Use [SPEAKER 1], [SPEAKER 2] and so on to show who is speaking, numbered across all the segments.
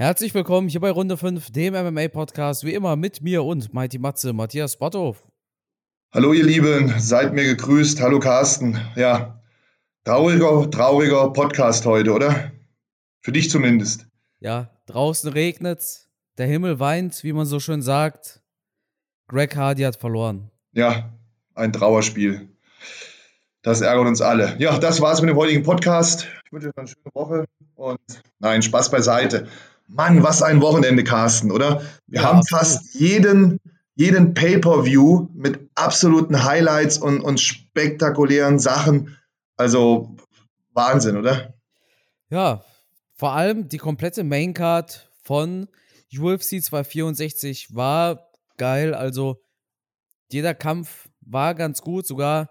[SPEAKER 1] Herzlich willkommen hier bei Runde 5, dem MMA-Podcast, wie immer mit mir und Mighty Matze, Matthias Botthoff.
[SPEAKER 2] Hallo ihr Lieben, seid mir gegrüßt. Hallo Carsten. Ja, trauriger, trauriger Podcast heute, oder? Für dich zumindest.
[SPEAKER 1] Ja, draußen regnet's, der Himmel weint, wie man so schön sagt. Greg Hardy hat verloren.
[SPEAKER 2] Ja, ein Trauerspiel. Das ärgert uns alle. Ja, das war's mit dem heutigen Podcast. Ich wünsche euch eine schöne Woche und nein, Spaß beiseite. Mann, was ein Wochenende, Carsten, oder? Wir ja, haben fast jeden, jeden Pay-Per-View mit absoluten Highlights und, und spektakulären Sachen. Also Wahnsinn, oder?
[SPEAKER 1] Ja, vor allem die komplette Maincard von UFC 264 war geil. Also jeder Kampf war ganz gut. Sogar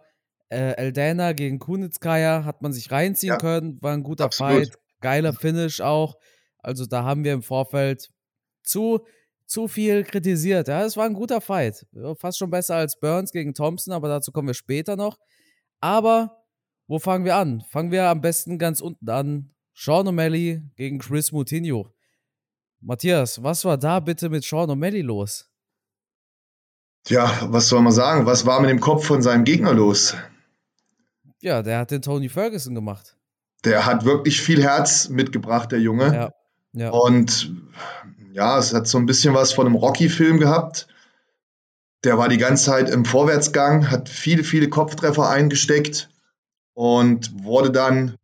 [SPEAKER 1] äh, Eldana gegen Kunitskaya hat man sich reinziehen ja, können. War ein guter absolut. Fight. Geiler Finish auch. Also da haben wir im Vorfeld zu, zu viel kritisiert. Ja, es war ein guter Fight. Fast schon besser als Burns gegen Thompson, aber dazu kommen wir später noch. Aber wo fangen wir an? Fangen wir am besten ganz unten an. Sean O'Malley gegen Chris Moutinho. Matthias, was war da bitte mit Sean O'Malley los?
[SPEAKER 2] Tja, was soll man sagen? Was war mit dem Kopf von seinem Gegner los?
[SPEAKER 1] Ja, der hat den Tony Ferguson gemacht.
[SPEAKER 2] Der hat wirklich viel Herz mitgebracht, der Junge. Ja. Ja. Und ja, es hat so ein bisschen was von einem Rocky-Film gehabt. Der war die ganze Zeit im Vorwärtsgang, hat viele, viele Kopftreffer eingesteckt und wurde dann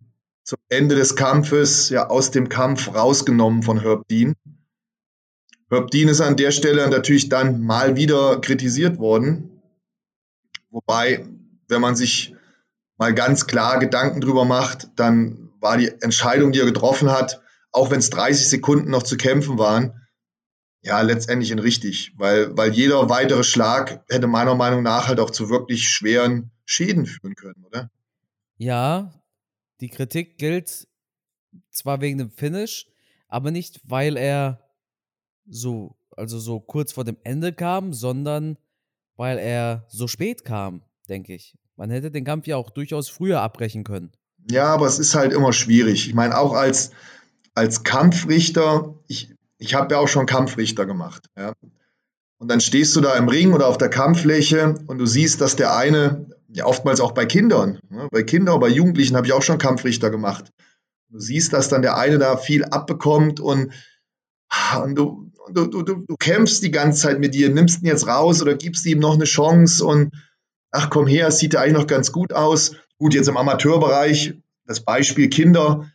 [SPEAKER 2] zum Ende des Kampfes ja aus dem Kampf rausgenommen von Herb Dean. Herb Dean ist an der Stelle natürlich dann mal wieder kritisiert worden. Wobei, wenn man sich mal ganz klar Gedanken drüber macht, dann war die Entscheidung, die er getroffen hat, auch wenn es 30 Sekunden noch zu kämpfen waren, ja, letztendlich in richtig, weil, weil jeder weitere Schlag hätte meiner Meinung nach halt auch zu wirklich schweren Schäden führen können, oder?
[SPEAKER 1] Ja, die Kritik gilt zwar wegen dem Finish, aber nicht, weil er so, also so kurz vor dem Ende kam, sondern weil er so spät kam, denke ich. Man hätte den Kampf ja auch durchaus früher abbrechen können.
[SPEAKER 2] Ja, aber es ist halt immer schwierig. Ich meine, auch als, als Kampfrichter, ich, ich habe ja auch schon Kampfrichter gemacht. Ja. Und dann stehst du da im Ring oder auf der Kampffläche und du siehst, dass der eine, ja oftmals auch bei Kindern, ne, bei Kindern, bei Jugendlichen habe ich auch schon Kampfrichter gemacht. Du siehst, dass dann der eine da viel abbekommt und, und du, du, du, du kämpfst die ganze Zeit mit dir, nimmst ihn jetzt raus oder gibst ihm noch eine Chance und ach komm her, es sieht ja eigentlich noch ganz gut aus. Gut, jetzt im Amateurbereich, das Beispiel Kinder,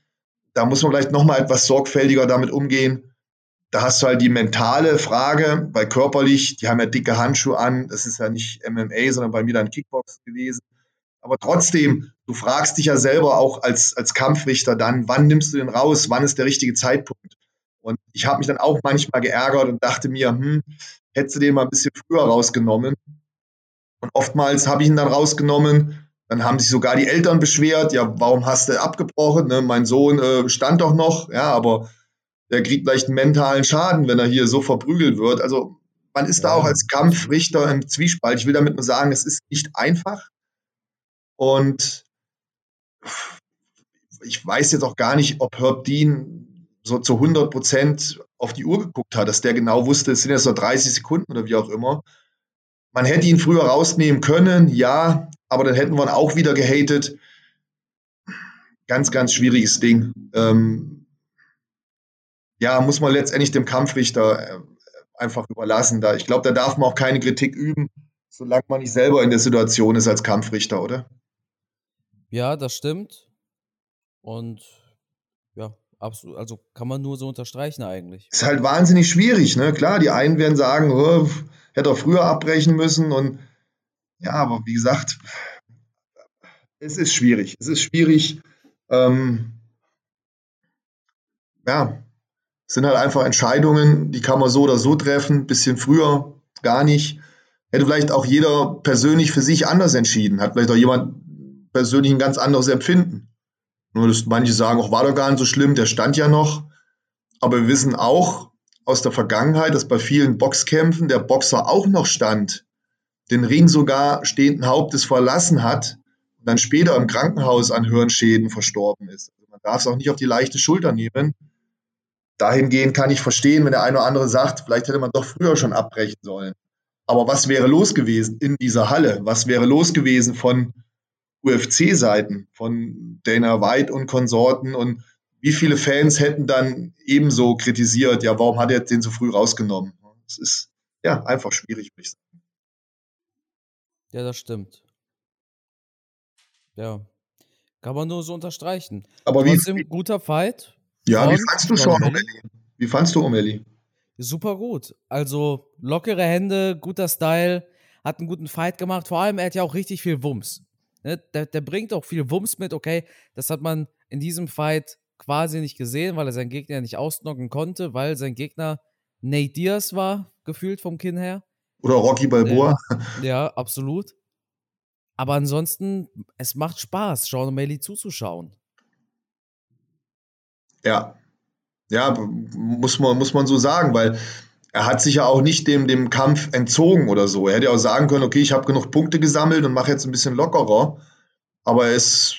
[SPEAKER 2] da muss man vielleicht nochmal etwas sorgfältiger damit umgehen. Da hast du halt die mentale Frage, weil körperlich, die haben ja dicke Handschuhe an, das ist ja nicht MMA, sondern bei mir dann Kickbox gewesen. Aber trotzdem, du fragst dich ja selber auch als, als Kampfrichter dann, wann nimmst du den raus, wann ist der richtige Zeitpunkt? Und ich habe mich dann auch manchmal geärgert und dachte mir, hm, hättest du den mal ein bisschen früher rausgenommen. Und oftmals habe ich ihn dann rausgenommen, dann haben sich sogar die Eltern beschwert, ja, warum hast du abgebrochen? Ne? Mein Sohn äh, stand doch noch, ja, aber der kriegt vielleicht einen mentalen Schaden, wenn er hier so verprügelt wird. Also man ist ja. da auch als Kampfrichter im Zwiespalt. Ich will damit nur sagen, es ist nicht einfach. Und ich weiß jetzt auch gar nicht, ob Herb Dean so zu 100 Prozent auf die Uhr geguckt hat, dass der genau wusste, es sind jetzt nur 30 Sekunden oder wie auch immer. Man hätte ihn früher rausnehmen können, ja, aber dann hätten wir ihn auch wieder gehatet. Ganz, ganz schwieriges Ding. Ähm, ja, muss man letztendlich dem Kampfrichter äh, einfach überlassen. Da, ich glaube, da darf man auch keine Kritik üben, solange man nicht selber in der Situation ist als Kampfrichter, oder?
[SPEAKER 1] Ja, das stimmt. Und ja, absolut, also kann man nur so unterstreichen eigentlich.
[SPEAKER 2] Ist halt wahnsinnig schwierig, ne? Klar, die einen werden sagen, oh, hätte er früher abbrechen müssen und ja, aber wie gesagt, es ist schwierig. Es ist schwierig. Ähm, ja, es sind halt einfach Entscheidungen, die kann man so oder so treffen, bisschen früher, gar nicht. Hätte vielleicht auch jeder persönlich für sich anders entschieden, hat vielleicht auch jemand persönlich ein ganz anderes Empfinden. Nur, dass manche sagen, auch war doch gar nicht so schlimm, der stand ja noch. Aber wir wissen auch aus der Vergangenheit, dass bei vielen Boxkämpfen der Boxer auch noch stand den Ring sogar stehenden Hauptes verlassen hat und dann später im Krankenhaus an Hirnschäden verstorben ist. Also man darf es auch nicht auf die leichte Schulter nehmen. dahingehend kann ich verstehen, wenn der eine oder andere sagt, vielleicht hätte man doch früher schon abbrechen sollen. Aber was wäre los gewesen in dieser Halle? Was wäre los gewesen von UFC-Seiten, von Dana White und Konsorten? Und wie viele Fans hätten dann ebenso kritisiert, ja, warum hat er den so früh rausgenommen? Es ist ja einfach schwierig, würde ich sagen.
[SPEAKER 1] Ja, das stimmt. Ja. Kann man nur so unterstreichen.
[SPEAKER 2] Aber
[SPEAKER 1] Trotzdem
[SPEAKER 2] wie,
[SPEAKER 1] guter Fight.
[SPEAKER 2] ja, wie fandst du
[SPEAKER 1] O'Malley.
[SPEAKER 2] O'Malley? Wie fandst du O'Malley?
[SPEAKER 1] Super gut. Also lockere Hände, guter Style, hat einen guten Fight gemacht. Vor allem, er hat ja auch richtig viel Wumms. Ne? Der, der bringt auch viel Wumms mit. Okay, das hat man in diesem Fight quasi nicht gesehen, weil er seinen Gegner nicht ausnocken konnte, weil sein Gegner Nate Diaz war, gefühlt vom Kinn her.
[SPEAKER 2] Oder Rocky Balboa?
[SPEAKER 1] Ja, absolut. Aber ansonsten, es macht Spaß, Sean O'Malley zuzuschauen.
[SPEAKER 2] Ja. Ja, muss man, muss man so sagen, weil er hat sich ja auch nicht dem, dem Kampf entzogen oder so. Er hätte ja auch sagen können, okay, ich habe genug Punkte gesammelt und mache jetzt ein bisschen lockerer. Aber er ist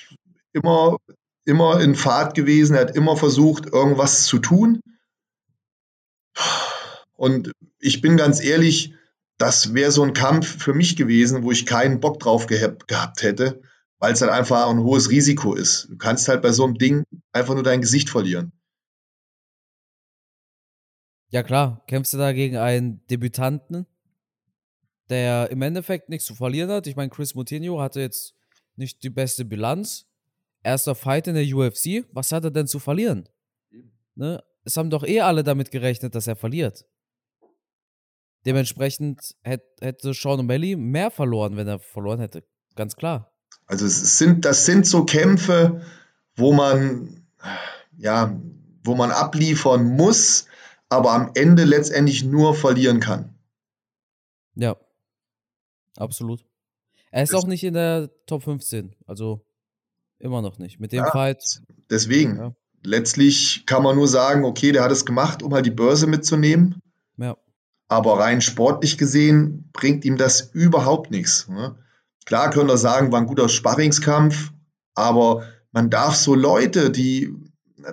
[SPEAKER 2] immer, immer in Fahrt gewesen, er hat immer versucht, irgendwas zu tun. Und ich bin ganz ehrlich, das wäre so ein Kampf für mich gewesen, wo ich keinen Bock drauf gehab, gehabt hätte, weil es halt einfach ein hohes Risiko ist. Du kannst halt bei so einem Ding einfach nur dein Gesicht verlieren.
[SPEAKER 1] Ja, klar, kämpfst du da gegen einen Debütanten, der im Endeffekt nichts zu verlieren hat. Ich meine, Chris Moutinho hatte jetzt nicht die beste Bilanz. Erster Fight in der UFC. Was hat er denn zu verlieren? Ne? Es haben doch eh alle damit gerechnet, dass er verliert. Dementsprechend hätt, hätte Sean O'Malley mehr verloren, wenn er verloren hätte. Ganz klar.
[SPEAKER 2] Also es sind, das sind so Kämpfe, wo man, ja, wo man abliefern muss, aber am Ende letztendlich nur verlieren kann.
[SPEAKER 1] Ja. Absolut. Er ist
[SPEAKER 2] Das-
[SPEAKER 1] auch nicht in der Top 15. Also immer noch nicht. Mit dem
[SPEAKER 2] Ja.
[SPEAKER 1] Fight.
[SPEAKER 2] Deswegen,
[SPEAKER 1] Ja.
[SPEAKER 2] letztlich kann man nur sagen, okay, der hat es gemacht, um halt die Börse mitzunehmen,
[SPEAKER 1] Ja.
[SPEAKER 2] Aber rein sportlich gesehen bringt ihm das überhaupt nichts. Ne? Klar können wir sagen, war ein guter Sparringskampf, aber man darf so Leute, die,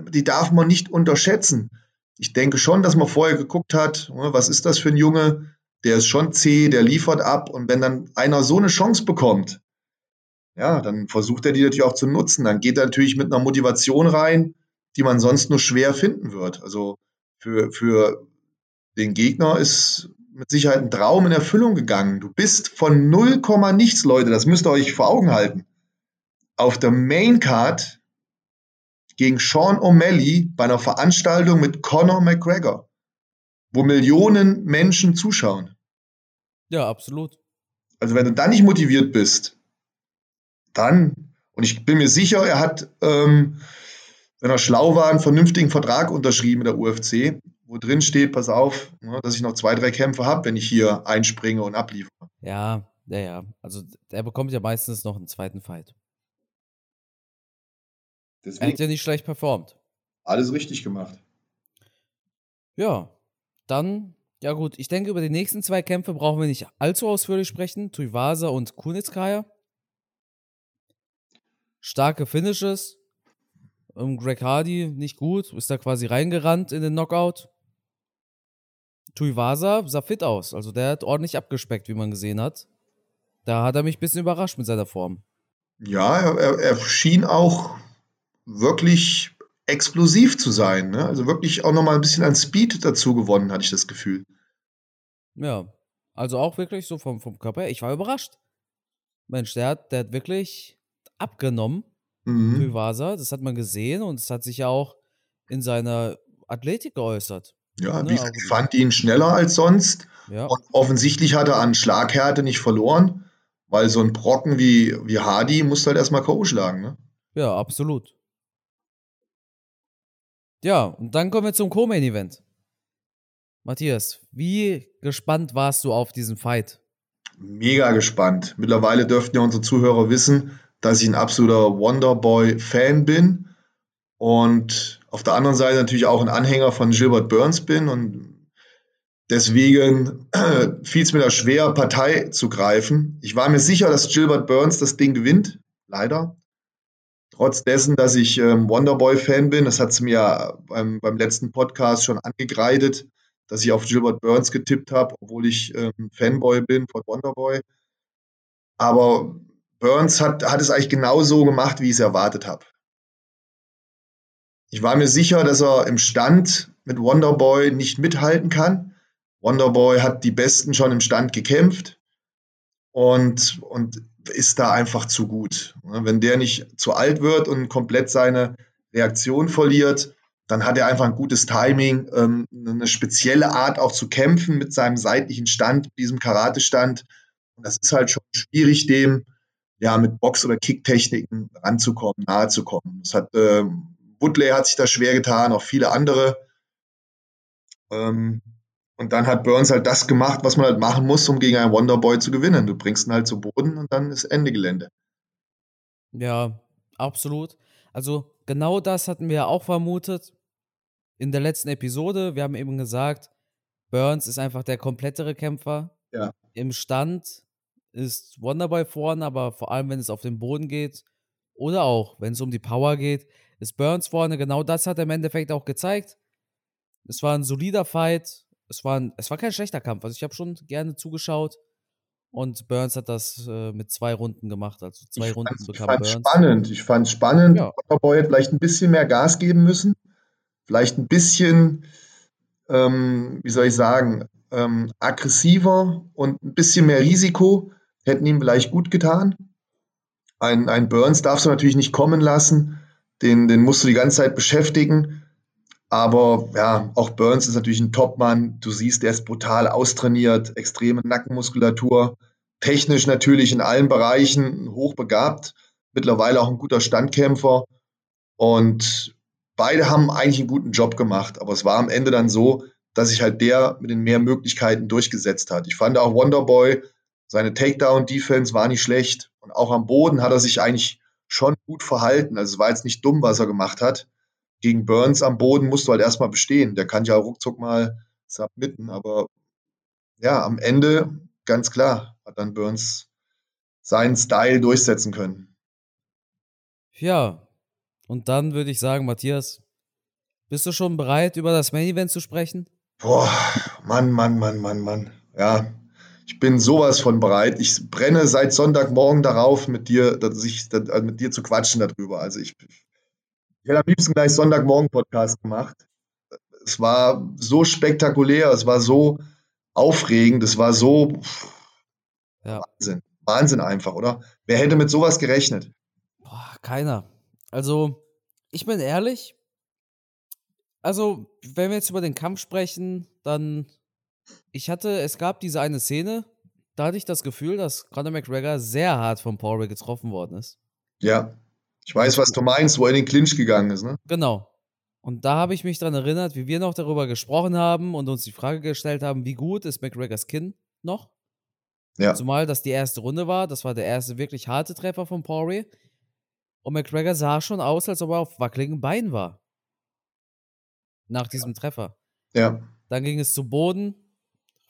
[SPEAKER 2] die darf man nicht unterschätzen. Ich denke schon, dass man vorher geguckt hat, ne, was ist das für ein Junge? Der ist schon zäh, der liefert ab und wenn dann einer so eine Chance bekommt, ja, dann versucht er die natürlich auch zu nutzen. Dann geht er natürlich mit einer Motivation rein, die man sonst nur schwer finden wird. Also für, für den Gegner ist mit Sicherheit ein Traum in Erfüllung gegangen. Du bist von 0, nichts, Leute, das müsst ihr euch vor Augen halten. Auf der Main Card gegen Sean O'Malley bei einer Veranstaltung mit Conor McGregor, wo Millionen Menschen zuschauen.
[SPEAKER 1] Ja, absolut.
[SPEAKER 2] Also wenn du dann nicht motiviert bist, dann, und ich bin mir sicher, er hat, ähm, wenn er schlau war, einen vernünftigen Vertrag unterschrieben mit der UFC, wo drin steht, pass auf, ne, dass ich noch zwei, drei Kämpfe habe, wenn ich hier einspringe und abliefere.
[SPEAKER 1] Ja, ja, ja. Also der bekommt ja meistens noch einen zweiten Fight. Er
[SPEAKER 2] Deswegen
[SPEAKER 1] hat ja nicht schlecht performt.
[SPEAKER 2] alles richtig gemacht.
[SPEAKER 1] Ja, dann, ja gut, ich denke, über die nächsten zwei Kämpfe brauchen wir nicht allzu ausführlich sprechen. Tuivasa und Kunitskaya. Starke Finishes. Ähm, Greg Hardy nicht gut, ist da quasi reingerannt in den Knockout. Tuivasa sah fit aus, also der hat ordentlich abgespeckt, wie man gesehen hat. Da hat er mich ein bisschen überrascht mit seiner Form.
[SPEAKER 2] Ja, er, er, schien auch wirklich explosiv zu sein. Ne? Also wirklich auch nochmal ein bisschen an Speed dazu gewonnen, hatte ich das Gefühl.
[SPEAKER 1] Ja, also auch wirklich so vom, vom Körper her. Ich war überrascht. Mensch, der hat, der hat wirklich abgenommen,
[SPEAKER 2] Mhm.
[SPEAKER 1] Tuivasa. Das hat man gesehen und es hat sich ja auch in seiner Athletik geäußert.
[SPEAKER 2] Ja,
[SPEAKER 1] Ne,
[SPEAKER 2] wie ich fand ihn schneller als sonst.
[SPEAKER 1] Ja,
[SPEAKER 2] Und offensichtlich hat er an Schlaghärte nicht verloren, weil so ein Brocken wie, wie Hardy muss halt erstmal K.O. schlagen. Ne?
[SPEAKER 1] ja, absolut. Ja, und dann kommen wir zum Co-Main-Event. Matthias, wie gespannt warst du auf diesen Fight?
[SPEAKER 2] Mega gespannt. Mittlerweile dürften ja unsere Zuhörer wissen, dass ich ein absoluter Wonderboy-Fan bin und auf der anderen Seite natürlich auch ein Anhänger von Gilbert Burns bin und deswegen fiel es mir da schwer, Partei zu greifen. Ich war mir sicher, dass Gilbert Burns das Ding gewinnt, leider. trotz dessen, dass ich ähm, Wonderboy-Fan bin, das hat sie mir beim, beim letzten Podcast schon angekreidet, dass ich auf Gilbert Burns getippt habe, obwohl ich ähm, Fanboy bin von Wonderboy. Aber Burns hat, hat es eigentlich genauso gemacht, wie ich es erwartet habe. Ich war mir sicher, dass er im Stand mit Wonderboy nicht mithalten kann. Wonderboy hat die Besten schon im Stand gekämpft und, und ist da einfach zu gut. Wenn der nicht zu alt wird und komplett seine Reaktion verliert, dann hat er einfach ein gutes Timing, ähm, eine spezielle Art auch zu kämpfen mit seinem seitlichen Stand, diesem Karate-Stand. Und das ist halt schon schwierig, dem ja mit Box- oder Kicktechniken ranzukommen, nahezukommen. Das hat äh, Woodley hat sich da schwer getan, auch viele andere. Ähm, und dann hat Burns halt das gemacht, was man halt machen muss, um gegen einen Wonderboy zu gewinnen. Du bringst ihn halt zu Boden und dann ist Ende Gelände.
[SPEAKER 1] Ja, absolut. Also genau das hatten wir ja auch vermutet in der letzten Episode. Wir haben eben gesagt, Burns ist einfach der komplettere Kämpfer.
[SPEAKER 2] Ja.
[SPEAKER 1] Im Stand ist Wonderboy vorne, aber vor allem, wenn es auf den Boden geht oder auch, wenn es um die Power geht, ist Burns vorne. Genau das hat er im Endeffekt auch gezeigt. Es war ein solider Fight. Es war, ein, es war kein schlechter Kampf. Also ich habe schon gerne zugeschaut. Und Burns hat das äh, mit zwei Runden gemacht. Also zwei
[SPEAKER 2] ich
[SPEAKER 1] Runden
[SPEAKER 2] bekam Burns. Ich fand es spannend. Ich fand
[SPEAKER 1] es
[SPEAKER 2] spannend. Ja. Wonderboy hätte vielleicht ein bisschen mehr Gas geben müssen. Vielleicht ein bisschen, ähm, wie soll ich sagen, ähm, aggressiver und ein bisschen mehr Risiko hätten ihm vielleicht gut getan. Ein, ein Burns darfst du natürlich nicht kommen lassen. Den, den musst du die ganze Zeit beschäftigen. Aber ja, auch Burns ist natürlich ein Topmann. Du siehst, der ist brutal austrainiert, extreme Nackenmuskulatur, technisch natürlich in allen Bereichen hochbegabt, mittlerweile auch ein guter Standkämpfer. Und beide haben eigentlich einen guten Job gemacht. Aber es war am Ende dann so, dass sich halt der mit den mehr Möglichkeiten durchgesetzt hat. Ich fand auch Wonderboy, seine Takedown-Defense war nicht schlecht. Und auch am Boden hat er sich eigentlich schon gut verhalten. Also es war jetzt nicht dumm, was er gemacht hat. Gegen Burns am Boden musst du halt erstmal bestehen. Der kann ja ruckzuck mal submitten, aber ja, am Ende, ganz klar, hat dann Burns seinen Style durchsetzen können.
[SPEAKER 1] Ja, und dann würde ich sagen, Matthias, bist du schon bereit, über das Main Event zu sprechen?
[SPEAKER 2] Boah, Mann, Mann, Mann, Mann, Mann. Ja, ich bin sowas von bereit. Ich brenne seit Sonntagmorgen darauf, mit dir, dass ich, dass, mit dir zu quatschen darüber. Also ich, ich hätte am liebsten gleich Sonntagmorgen-Podcast gemacht. Es war so spektakulär, es war so aufregend, es war so ja. Wahnsinn. Wahnsinn einfach, oder? Wer hätte mit sowas gerechnet?
[SPEAKER 1] Boah, keiner. Also, ich bin ehrlich. Also, wenn wir jetzt über den Kampf sprechen, dann ich hatte, es gab diese eine Szene, da hatte ich das Gefühl, dass Conor McGregor sehr hart von Paul getroffen worden ist.
[SPEAKER 2] Ja, ich weiß, was du meinst, wo er in den Clinch gegangen ist, ne?
[SPEAKER 1] Genau. Und da habe ich mich daran erinnert, wie wir noch darüber gesprochen haben und uns die Frage gestellt haben, wie gut ist McGregors Kinn noch? Ja. Zumal das die erste Runde war, das war der erste wirklich harte Treffer von Poirier. Und McGregor sah schon aus, als ob er auf wackeligen Beinen war. Nach diesem Treffer.
[SPEAKER 2] Ja.
[SPEAKER 1] Dann ging es zu Boden.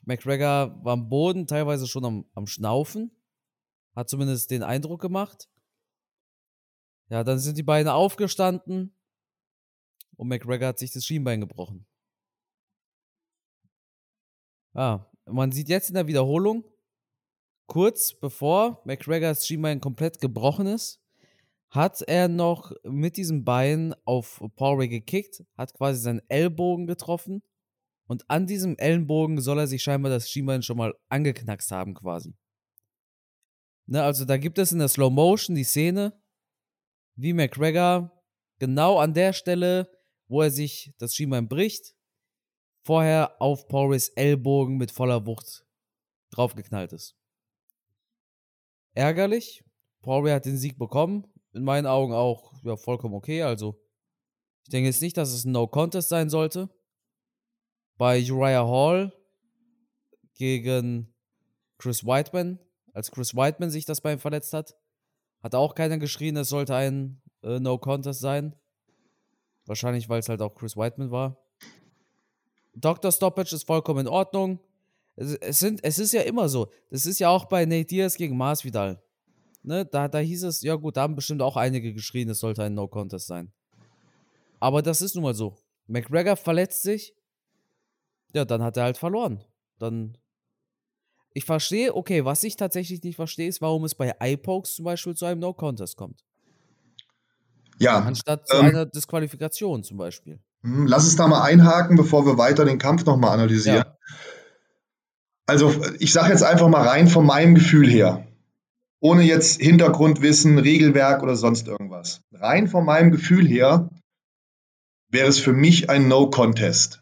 [SPEAKER 1] McGregor war am Boden, teilweise schon am, am Schnaufen. Hat zumindest den Eindruck gemacht. Ja, dann sind die Beine aufgestanden und McGregor hat sich das Schienbein gebrochen. Ah, man sieht jetzt in der Wiederholung, kurz bevor McGregors Schienbein komplett gebrochen ist, hat er noch mit diesem Bein auf Paul Ray gekickt, hat quasi seinen Ellbogen getroffen und an diesem Ellenbogen soll er sich scheinbar das Schienbein schon mal angeknackst haben, quasi. Ne, also da gibt es in der Slow Motion die Szene, wie McGregor genau an der Stelle, wo er sich das Schienbein bricht, vorher auf Porris Ellbogen mit voller Wucht draufgeknallt ist. Ärgerlich. Poirier hat den Sieg bekommen. In meinen Augen auch ja, vollkommen okay. Also, ich denke jetzt nicht, dass es ein No-Contest sein sollte bei Uriah Hall gegen Chris Whiteman, als Chris Whiteman sich das Bein verletzt hat, hat auch keiner geschrien, es sollte ein äh, No-Contest sein. Wahrscheinlich, weil es halt auch Chris Whiteman war. Dr. Stoppage ist vollkommen in Ordnung. Es, es, sind, es ist ja immer so. Das ist ja auch bei Nate Diaz gegen Masvidal. ne, da, da hieß es, ja gut, da haben bestimmt auch einige geschrien, es sollte ein No-Contest sein. Aber das ist nun mal so. McGregor verletzt sich, ja, dann hat er halt verloren. Dann. Ich verstehe, okay, was ich tatsächlich nicht verstehe, ist, warum es bei iPokes zum Beispiel zu einem No-Contest kommt.
[SPEAKER 2] Ja.
[SPEAKER 1] Anstatt zu
[SPEAKER 2] ähm,
[SPEAKER 1] einer Disqualifikation zum Beispiel.
[SPEAKER 2] hm, Lass es da mal einhaken, bevor wir weiter den Kampf nochmal analysieren.
[SPEAKER 1] Ja.
[SPEAKER 2] Also, ich sage jetzt einfach mal rein von meinem Gefühl her, ohne jetzt Hintergrundwissen, Regelwerk oder sonst irgendwas. Rein von meinem Gefühl her wäre es für mich ein No-Contest,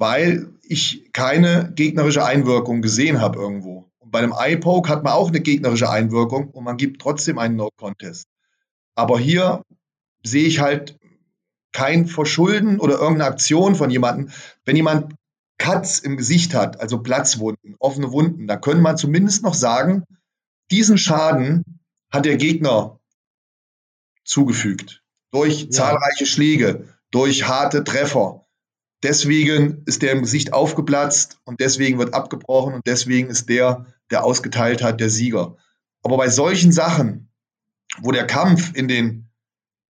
[SPEAKER 2] weil ich keine gegnerische Einwirkung gesehen habe irgendwo. Und bei einem Eye-Poke hat man auch eine gegnerische Einwirkung und man gibt trotzdem einen No-Contest. Aber hier sehe ich halt kein Verschulden oder irgendeine Aktion von jemandem. Wenn jemand Cuts im Gesicht hat, also Platzwunden, offene Wunden, da könnte man zumindest noch sagen, diesen Schaden hat der Gegner zugefügt. Durch zahlreiche Schläge, durch harte Treffer. Deswegen ist der im Gesicht aufgeplatzt und deswegen wird abgebrochen und deswegen ist der, der ausgeteilt hat, der Sieger. Aber bei solchen Sachen, wo der Kampf in den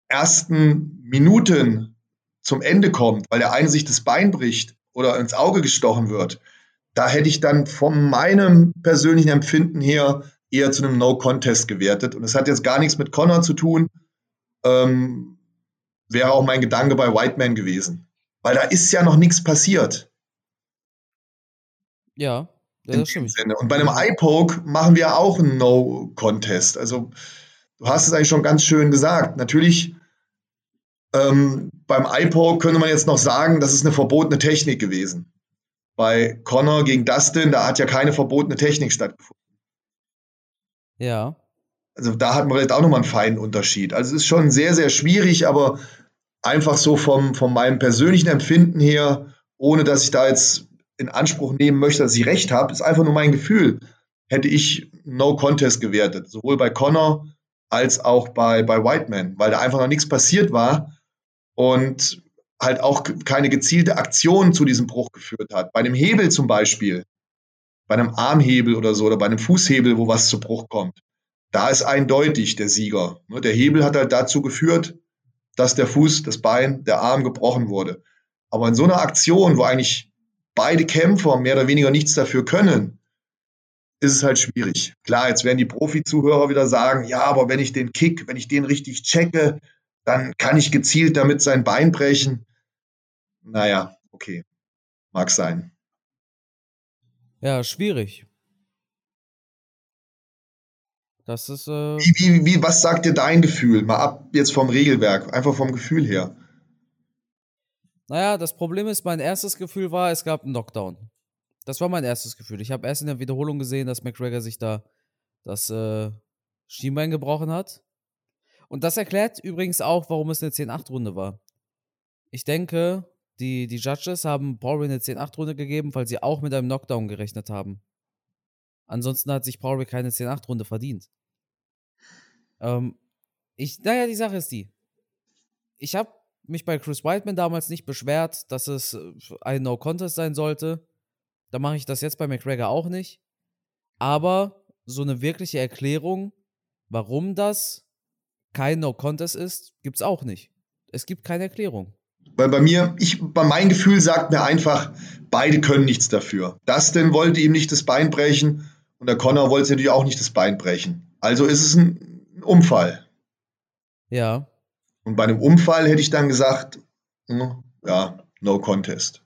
[SPEAKER 2] ersten Minuten zum Ende kommt, weil der eine sich das Bein bricht oder ins Auge gestochen wird, da hätte ich dann von meinem persönlichen Empfinden her eher zu einem No-Contest gewertet. Und es hat jetzt gar nichts mit Connor zu tun. Ähm, wäre auch mein Gedanke bei Whiteman gewesen. Weil da ist ja noch nichts passiert.
[SPEAKER 1] Ja, ja
[SPEAKER 2] in
[SPEAKER 1] das
[SPEAKER 2] dem
[SPEAKER 1] stimmt.
[SPEAKER 2] Sinne. Und bei einem Eye-Poke machen wir auch einen No-Contest. Also du hast es eigentlich schon ganz schön gesagt. Natürlich, ähm, beim Eye-Poke könnte man jetzt noch sagen, das ist eine verbotene Technik gewesen. Bei Connor gegen Dustin, da hat ja keine verbotene Technik stattgefunden.
[SPEAKER 1] Ja.
[SPEAKER 2] Also da hat man vielleicht auch nochmal einen feinen Unterschied. Also es ist schon sehr, sehr schwierig, aber einfach so vom, von meinem persönlichen Empfinden her, ohne dass ich da jetzt in Anspruch nehmen möchte, dass ich recht habe, ist einfach nur mein Gefühl, hätte ich No Contest gewertet. Sowohl bei Connor als auch bei, bei Whiteman, weil da einfach noch nichts passiert war und halt auch keine gezielte Aktion zu diesem Bruch geführt hat. Bei einem Hebel zum Beispiel, bei einem Armhebel oder so oder bei einem Fußhebel, wo was zu Bruch kommt, da ist eindeutig der Sieger. Ne, Der Hebel hat halt dazu geführt, dass der Fuß, das Bein, der Arm gebrochen wurde. Aber in so einer Aktion, wo eigentlich beide Kämpfer mehr oder weniger nichts dafür können, ist es halt schwierig. Klar, jetzt werden die Profi-Zuhörer wieder sagen, ja, aber wenn ich den Kick, wenn ich den richtig checke, dann kann ich gezielt damit sein Bein brechen. Naja, okay. Mag sein.
[SPEAKER 1] Ja, schwierig. Das ist, äh,
[SPEAKER 2] Wie, wie, wie, was sagt dir dein Gefühl? Mal ab jetzt vom Regelwerk, einfach vom Gefühl her.
[SPEAKER 1] naja, das Problem ist, mein erstes Gefühl war, es gab einen Knockdown. Das war mein erstes Gefühl. Ich habe erst in der Wiederholung gesehen, dass McGregor sich da das äh, Schienbein gebrochen hat. Und das erklärt übrigens auch, warum es eine 10-8-Runde war. Ich denke, die, die Judges haben Poirier eine 10-8-Runde gegeben, weil sie auch mit einem Knockdown gerechnet haben. Ansonsten hat sich Poirier keine 10-8-Runde verdient. Ähm, ich, naja, die Sache ist die. Ich habe mich bei Chris Whiteman damals nicht beschwert, dass es äh, ein No-Contest sein sollte. Da mache ich das jetzt bei McGregor auch nicht. Aber so eine wirkliche Erklärung, warum das kein No-Contest ist, gibt es auch nicht. Es gibt keine Erklärung.
[SPEAKER 2] Weil bei mir, ich, bei meinem Gefühl sagt mir einfach, beide können nichts dafür. Dustin wollte ihm nicht das Bein brechen und der Connor wollte natürlich auch nicht das Bein brechen. Also ist es ein, ein Unfall.
[SPEAKER 1] Ja,
[SPEAKER 2] Und bei einem Unfall hätte ich dann gesagt, hm, ja, no contest.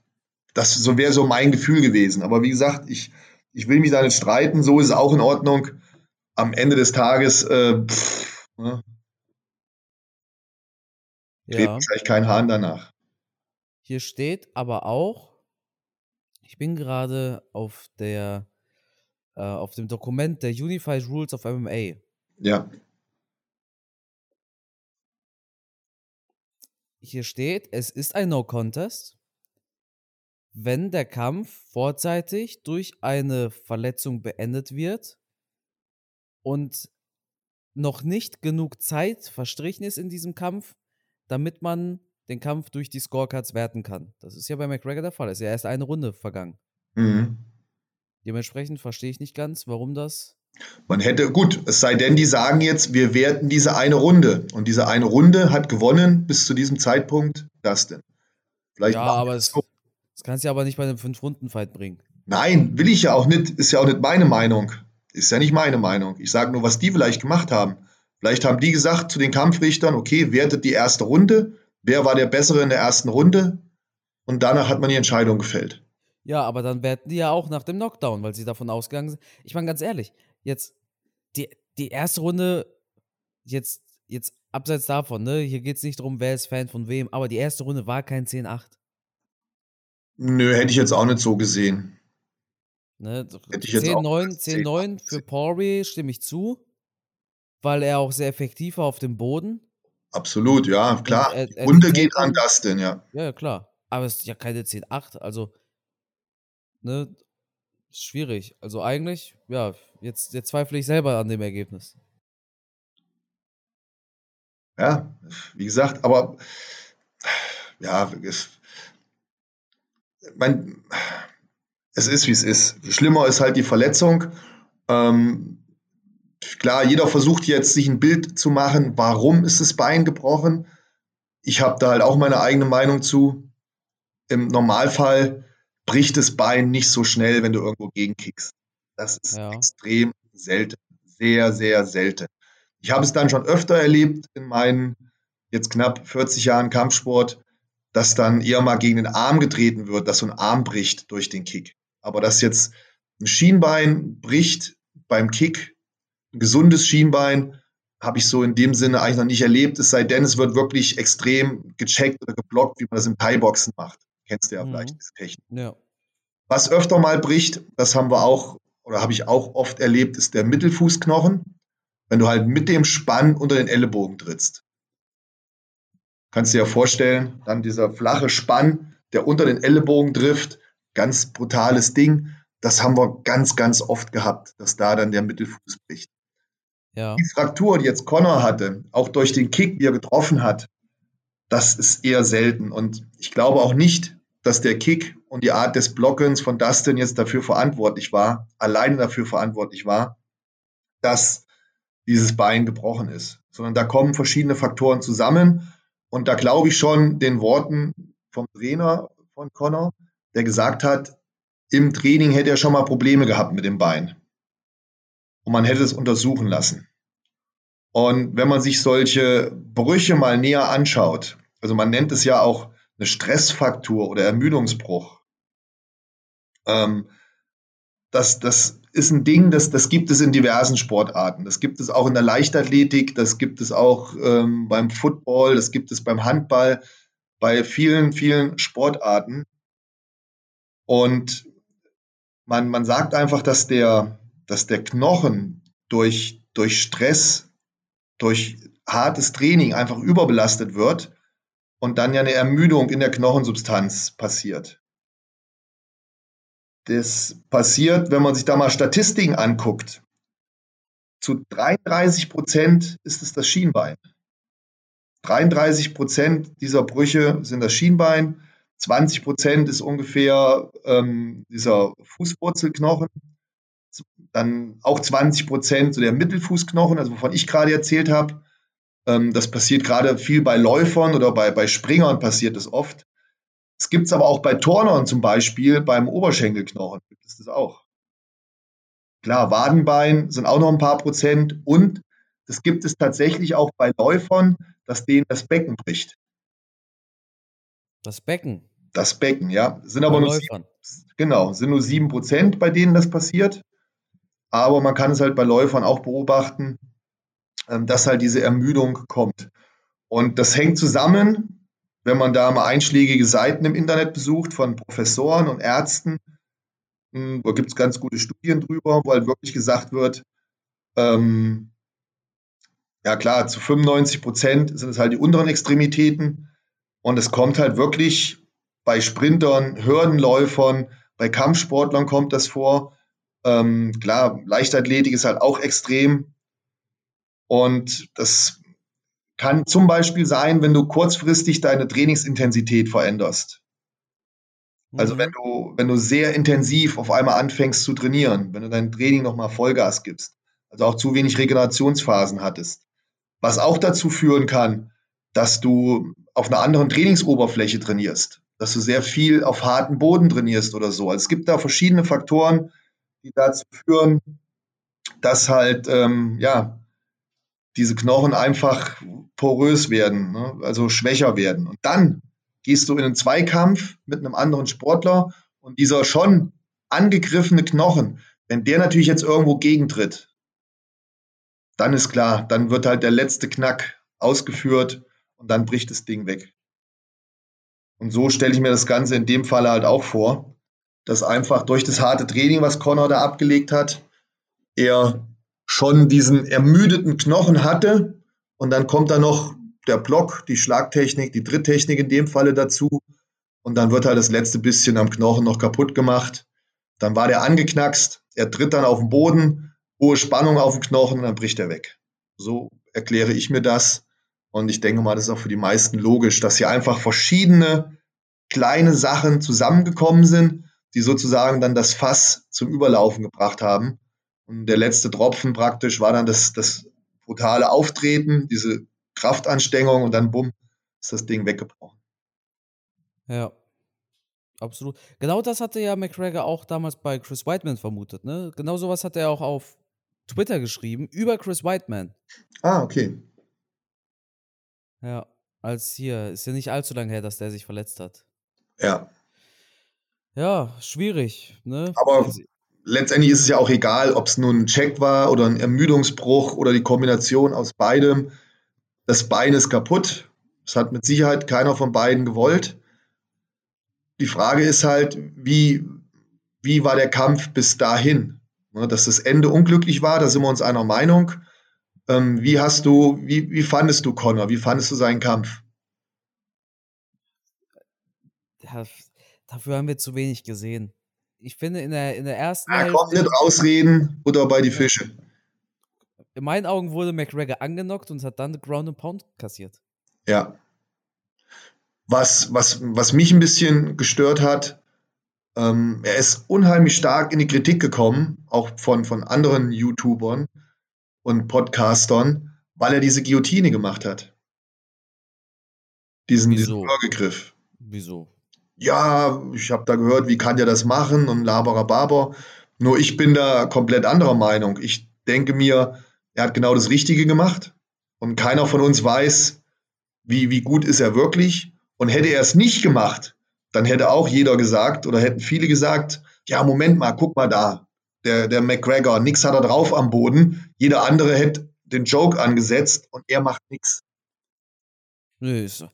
[SPEAKER 2] Das so wäre so mein Gefühl gewesen. Aber wie gesagt, ich, ich will mich da nicht streiten, so ist es auch in Ordnung. Am Ende des Tages äh, pff, ne, dreht
[SPEAKER 1] ja.
[SPEAKER 2] wahrscheinlich kein Hahn danach.
[SPEAKER 1] Hier steht aber auch, ich bin gerade auf der äh, auf dem Dokument der Unified Rules of MMA.
[SPEAKER 2] Ja.
[SPEAKER 1] Hier steht, es ist ein No-Contest, wenn der Kampf vorzeitig durch eine Verletzung beendet wird und noch nicht genug Zeit verstrichen ist in diesem Kampf, damit man den Kampf durch die Scorecards werten kann. Das ist ja bei McGregor der Fall. Es ist ja erst eine Runde vergangen.
[SPEAKER 2] Mhm.
[SPEAKER 1] Dementsprechend verstehe ich nicht ganz, warum das.
[SPEAKER 2] Man hätte, gut, es sei denn, die sagen jetzt, wir werten diese eine Runde. Und diese eine Runde hat gewonnen bis zu diesem Zeitpunkt Dustin.
[SPEAKER 1] Vielleicht ja, aber es, das kannst du ja aber nicht bei einem Fünf-Runden-Fight bringen.
[SPEAKER 2] Nein, will ich ja auch nicht. Ist ja auch nicht meine Meinung. Ist ja nicht meine Meinung. Ich sage nur, was die vielleicht gemacht haben. Vielleicht haben die gesagt zu den Kampfrichtern, okay, wertet die erste Runde. Wer war der Bessere in der ersten Runde? Und danach hat man die Entscheidung gefällt.
[SPEAKER 1] Ja, aber dann werten die ja auch nach dem Knockdown, weil sie davon ausgegangen sind. Ich meine, ganz ehrlich, jetzt die, die erste Runde, jetzt, jetzt abseits davon, ne, hier geht es nicht darum, wer ist Fan von wem, aber die erste Runde war kein 10-8.
[SPEAKER 2] Nö, hätte ich jetzt auch nicht so gesehen.
[SPEAKER 1] Ne, 10-9 10 für Pori stimme ich zu, weil er auch sehr effektiv war auf dem Boden.
[SPEAKER 2] Absolut, ja, klar. Er, er Runde geht an Dustin, ja.
[SPEAKER 1] Ja, klar. Aber es ist ja keine 10-8, also, ne, schwierig. Also eigentlich, ja, jetzt, jetzt zweifle ich selber an dem Ergebnis.
[SPEAKER 2] Ja, wie gesagt, aber ja, es, mein, es ist, wie es ist. Schlimmer ist halt die Verletzung. Ähm, klar, jeder versucht jetzt, sich ein Bild zu machen, warum ist das Bein gebrochen. Ich habe da halt auch meine eigene Meinung zu. Im Normalfall bricht das Bein nicht so schnell, wenn du irgendwo gegenkickst. Das ist ja. extrem selten. Sehr, sehr selten. Ich habe es dann schon öfter erlebt in meinen jetzt knapp 40 Jahren Kampfsport, dass dann eher mal gegen den Arm getreten wird, dass so ein Arm bricht durch den Kick. Aber dass jetzt ein Schienbein bricht beim Kick, ein gesundes Schienbein, habe ich so in dem Sinne eigentlich noch nicht erlebt, es sei denn, es wird wirklich extrem gecheckt oder geblockt, wie man das im Thai-Boxen macht. Kennst du ja mhm. vielleicht diese Technik. Ja. Was öfter mal bricht, das haben wir auch oder habe ich auch oft erlebt, ist der Mittelfußknochen. Wenn du halt mit dem Spann unter den Ellenbogen trittst. Kannst du dir ja vorstellen, dann dieser flache Spann, der unter den Ellenbogen trifft, ganz brutales Ding. Das haben wir ganz, ganz oft gehabt, dass da dann der Mittelfuß bricht. Ja. Die Fraktur, die jetzt Connor hatte, auch durch den Kick, die er getroffen hat, das ist eher selten. Und ich glaube auch nicht, dass der Kick und die Art des Blockens von Dustin jetzt dafür verantwortlich war, alleine dafür verantwortlich war, dass dieses Bein gebrochen ist. Sondern da kommen verschiedene Faktoren zusammen. Und da glaube ich schon den Worten vom Trainer von Connor, der gesagt hat, im Training hätte er schon mal Probleme gehabt mit dem Bein. Und man hätte es untersuchen lassen. Und wenn man sich solche Brüche mal näher anschaut, also man nennt es ja auch eine Stressfaktur oder Ermüdungsbruch. Ähm, das, das ist ein Ding, das, das gibt es in diversen Sportarten. Das gibt es auch in der Leichtathletik, das gibt es auch ähm, beim Football, das gibt es beim Handball, bei vielen, vielen Sportarten. Und man, man sagt einfach, dass der, dass der Knochen durch, durch Stress, durch hartes Training einfach überbelastet wird und dann ja eine Ermüdung in der Knochensubstanz passiert. Das passiert, wenn man sich da mal Statistiken anguckt. Zu 33 Prozent ist es das Schienbein. 33 Prozent dieser Brüche sind das Schienbein. 20 Prozent ist ungefähr ähm, dieser Fußwurzelknochen. Dann auch 20 Prozent so der Mittelfußknochen, also wovon ich gerade erzählt habe. Ähm, das passiert gerade viel bei Läufern oder bei, bei Springern passiert das oft. Es gibt es aber auch bei Turnern zum Beispiel, beim Oberschenkelknochen gibt es das auch. Klar, Wadenbein sind auch noch ein paar Prozent und das gibt es tatsächlich auch bei Läufern, dass denen das Becken bricht.
[SPEAKER 1] Das Becken?
[SPEAKER 2] Das Becken, ja. Sind aber nur sieben, genau, sind nur sieben Prozent, bei denen das passiert. Aber man kann es halt bei Läufern auch beobachten, dass halt diese Ermüdung kommt. Und das hängt zusammen, wenn man da mal einschlägige Seiten im Internet besucht von Professoren und Ärzten, hm, da gibt es ganz gute Studien drüber, wo halt wirklich gesagt wird, ähm, ja klar, zu 95 Prozent sind es halt die unteren Extremitäten und es kommt halt wirklich bei Sprintern, Hürdenläufern, bei Kampfsportlern kommt das vor. Ähm, klar, Leichtathletik ist halt auch extrem, und das kann zum Beispiel sein, wenn du kurzfristig deine Trainingsintensität veränderst. Also wenn mhm. du, wenn du sehr intensiv auf einmal anfängst zu trainieren, wenn du dein Training nochmal Vollgas gibst, Also auch zu wenig Regenerationsphasen hattest. Was auch dazu führen kann, dass du auf einer anderen Trainingsoberfläche trainierst, dass du sehr viel auf harten Boden trainierst oder so. Also es gibt da verschiedene Faktoren, die dazu führen, dass halt ähm, ja diese Knochen einfach porös werden, ne? also schwächer werden. Und dann gehst du in einen Zweikampf mit einem anderen Sportler und dieser schon angegriffene Knochen, wenn der natürlich jetzt irgendwo gegentritt, dann ist klar, dann wird halt der letzte Knack ausgeführt und dann bricht das Ding weg. Und so stelle ich mir das Ganze in dem Fall halt auch vor, dass einfach durch das harte Training, was Connor da abgelegt hat, er schon diesen ermüdeten Knochen hatte und dann kommt da noch der Block, die Schlagtechnik, die Tritttechnik in dem Falle dazu und dann wird halt das letzte bisschen am Knochen noch kaputt gemacht. Dann war der angeknackst, er tritt dann auf den Boden, hohe Spannung auf den Knochen und dann bricht er weg. So erkläre ich mir das und ich denke mal, das ist auch für die meisten logisch, dass hier einfach verschiedene kleine Sachen zusammengekommen sind, die sozusagen dann das Fass zum Überlaufen gebracht haben. Und der letzte Tropfen praktisch war dann das, das brutale Auftreten, diese Kraftanstrengung und dann bumm, ist das Ding weggebrochen.
[SPEAKER 1] Ja, absolut. Genau das hatte ja McGregor auch damals bei Chris Whiteman vermutet, ne? Genau sowas hat er auch auf Twitter geschrieben über Chris Whiteman.
[SPEAKER 2] Ah, okay.
[SPEAKER 1] Ja, als hier, ist ja nicht allzu lange her, dass der sich verletzt hat.
[SPEAKER 2] Ja.
[SPEAKER 1] Ja, schwierig, ne?
[SPEAKER 2] Aber letztendlich ist es ja auch egal, ob es nun ein Check war oder ein Ermüdungsbruch oder die Kombination aus beidem. Das Bein ist kaputt. Das hat mit Sicherheit keiner von beiden gewollt. Die Frage ist halt, wie, wie war der Kampf bis dahin? Ne, dass das Ende unglücklich war, da sind wir uns einer Meinung. Ähm, wie hast du, wie, wie fandest du Connor? Wie fandest du seinen Kampf?
[SPEAKER 1] Dafür haben wir zu wenig gesehen ich finde, in der, in der ersten
[SPEAKER 2] ah. Komm, nicht ausreden oder bei die Fische.
[SPEAKER 1] In meinen Augen wurde McGregor angenockt und hat dann Ground and Pound kassiert.
[SPEAKER 2] Ja. Was, was, was mich ein bisschen gestört hat, ähm, er ist unheimlich stark in die Kritik gekommen, auch von, von anderen YouTubern und Podcastern, weil er diese Guillotine gemacht hat. Diesen, Wieso? diesen Würgegriff.
[SPEAKER 1] Wieso?
[SPEAKER 2] Ja, ich habe da gehört, wie kann der das machen und laberer Baber. Nur ich bin da komplett anderer Meinung. Ich denke mir, er hat genau das Richtige gemacht und keiner von uns weiß, wie, wie gut ist er wirklich. Und hätte er es nicht gemacht, dann hätte auch jeder gesagt oder hätten viele gesagt, ja, Moment mal, guck mal da, der, der McGregor, nix hat er drauf am Boden. Jeder andere hätte den Joke angesetzt und er macht nichts.
[SPEAKER 1] Nö, ist,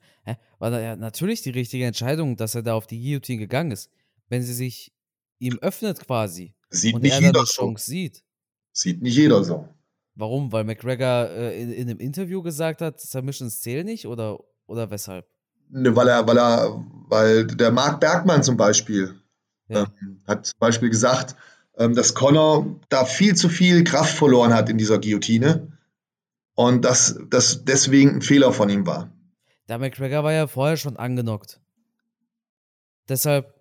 [SPEAKER 1] war ja natürlich die richtige Entscheidung, dass er da auf die Guillotine gegangen ist. Wenn sie sich ihm öffnet quasi
[SPEAKER 2] sieht und nicht er jeder
[SPEAKER 1] so. sieht.
[SPEAKER 2] Sieht nicht jeder so.
[SPEAKER 1] Warum? Weil McGregor äh, in, in, einem Interview gesagt hat, Submissions zählen nicht oder, oder weshalb?
[SPEAKER 2] Ne, weil er, weil er, weil der Mark Bergmann zum Beispiel ja. ähm, hat zum Beispiel gesagt, ähm, dass Connor da viel zu viel Kraft verloren hat in dieser Guillotine und dass das deswegen ein Fehler von ihm war.
[SPEAKER 1] Der McGregor war ja vorher schon angenockt. Deshalb,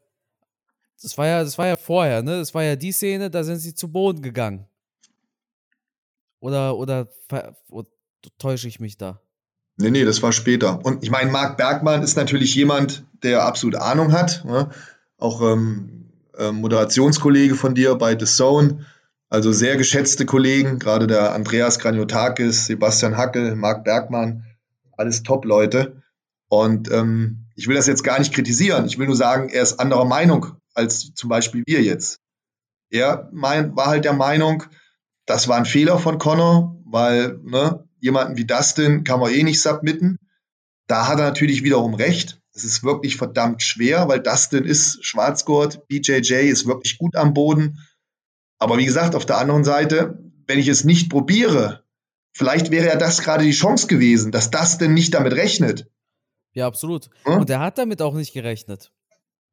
[SPEAKER 1] das war ja, das war ja vorher, ne? Das war ja die Szene, da sind sie zu Boden gegangen. Oder, oder, oder täusche ich mich da?
[SPEAKER 2] Nee, nee, das war später. Und ich meine, Marc Bergmann ist natürlich jemand, der absolut Ahnung hat. Ne? Auch ähm, äh, Moderationskollege von dir bei The Zone. Also sehr geschätzte Kollegen, gerade der Andreas Graniotakis, Sebastian Hackel, Marc Bergmann, alles Top-Leute. Und ähm, ich will das jetzt gar nicht kritisieren. Ich will nur sagen, er ist anderer Meinung als zum Beispiel wir jetzt. Er mein, war halt der Meinung, das war ein Fehler von Connor, weil ne, jemanden wie Dustin kann man eh nicht submitten. Da hat er natürlich wiederum recht. Es ist wirklich verdammt schwer, weil Dustin ist Schwarzgurt, BJJ ist wirklich gut am Boden. Aber wie gesagt, auf der anderen Seite, wenn ich es nicht probiere, vielleicht wäre ja das gerade die Chance gewesen, dass Dustin nicht damit rechnet.
[SPEAKER 1] Ja, absolut. Hm? Und er hat damit auch nicht gerechnet.